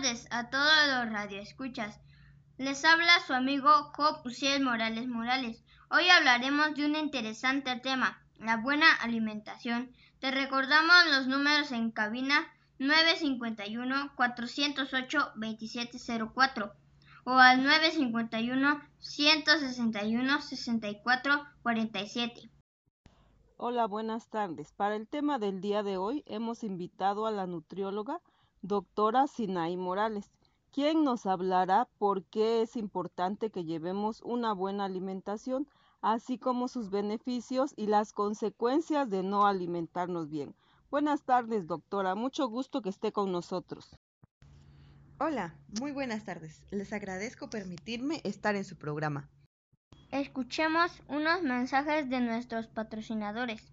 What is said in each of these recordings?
queridos radioescuchas. Les habla su amigo Job Uciel Morales Morales. Hoy hablaremos de un interesante tema, la buena alimentación. Te recordamos los números en cabina 951-408-2704 o al 951-161-6447. Hola, buenas tardes. Para el tema del día de hoy hemos invitado a la nutrióloga doctora Sinaí Morales, quien nos hablará por qué es importante que llevemos una buena alimentación, así como sus beneficios y las consecuencias de no alimentarnos bien. Buenas tardes, doctora. Mucho gusto que esté con nosotros. Hola, muy buenas tardes. Les agradezco permitirme estar en su programa. Escuchemos unos mensajes de nuestros patrocinadores.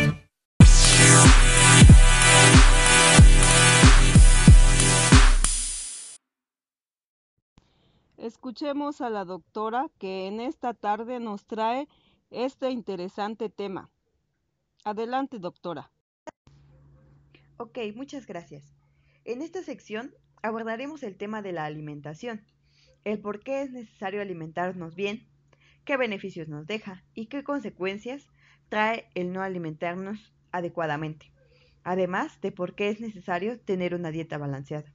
Escuchemos a la doctora que en esta tarde nos trae este interesante tema. Adelante, doctora. Ok, muchas gracias. En esta sección abordaremos el tema de la alimentación, el por qué es necesario alimentarnos bien, qué beneficios nos deja y qué consecuencias trae el no alimentarnos adecuadamente, además de por qué es necesario tener una dieta balanceada,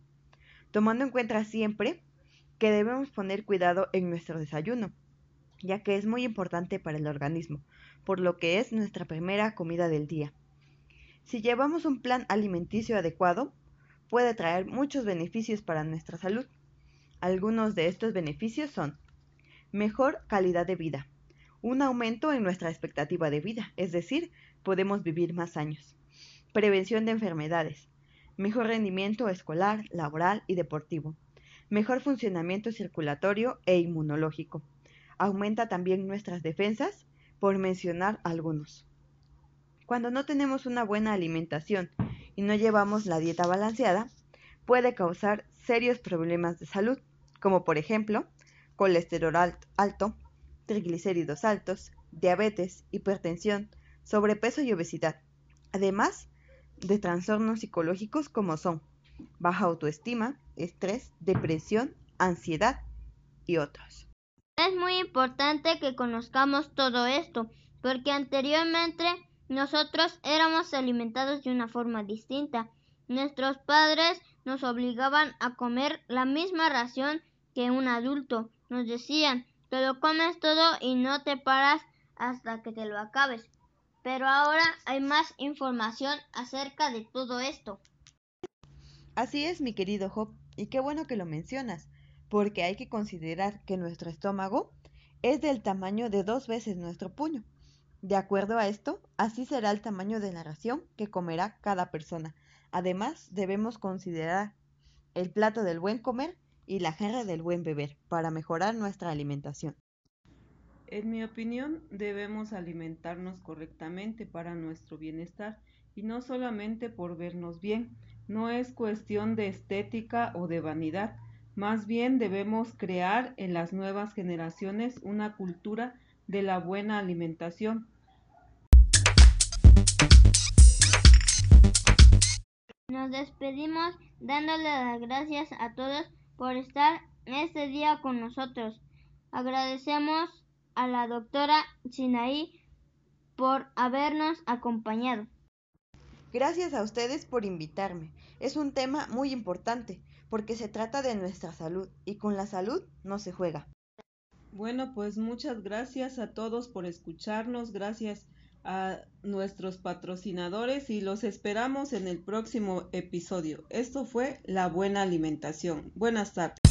tomando en cuenta siempre que debemos poner cuidado en nuestro desayuno, ya que es muy importante para el organismo, por lo que es nuestra primera comida del día. Si llevamos un plan alimenticio adecuado, puede traer muchos beneficios para nuestra salud. Algunos de estos beneficios son mejor calidad de vida, un aumento en nuestra expectativa de vida, es decir, podemos vivir más años, prevención de enfermedades, mejor rendimiento escolar, laboral y deportivo, mejor funcionamiento circulatorio e inmunológico. Aumenta también nuestras defensas, por mencionar algunos. Cuando no tenemos una buena alimentación y no llevamos la dieta balanceada, puede causar serios problemas de salud, como por ejemplo colesterol alto, triglicéridos altos, diabetes, hipertensión, sobrepeso y obesidad, además de trastornos psicológicos como son baja autoestima, estrés, depresión, ansiedad y otros. Es muy importante que conozcamos todo esto, porque anteriormente nosotros éramos alimentados de una forma distinta. Nuestros padres nos obligaban a comer la misma ración que un adulto. Nos decían, te lo comes todo y no te paras hasta que te lo acabes. Pero ahora hay más información acerca de todo esto. Así es, mi querido Job, y qué bueno que lo mencionas, porque hay que considerar que nuestro estómago es del tamaño de dos veces nuestro puño. De acuerdo a esto, así será el tamaño de la ración que comerá cada persona. Además, debemos considerar el plato del buen comer y la jarra del buen beber para mejorar nuestra alimentación. En mi opinión, debemos alimentarnos correctamente para nuestro bienestar y no solamente por vernos bien, no es cuestión de estética o de vanidad, más bien debemos crear en las nuevas generaciones una cultura de la buena alimentación. Nos despedimos dándole las gracias a todos por estar este día con nosotros. Agradecemos a la doctora Sinaí por habernos acompañado. Gracias a ustedes por invitarme. Es un tema muy importante porque se trata de nuestra salud y con la salud no se juega. Bueno, pues muchas gracias a todos por escucharnos, gracias a nuestros patrocinadores y los esperamos en el próximo episodio. Esto fue La Buena Alimentación. Buenas tardes.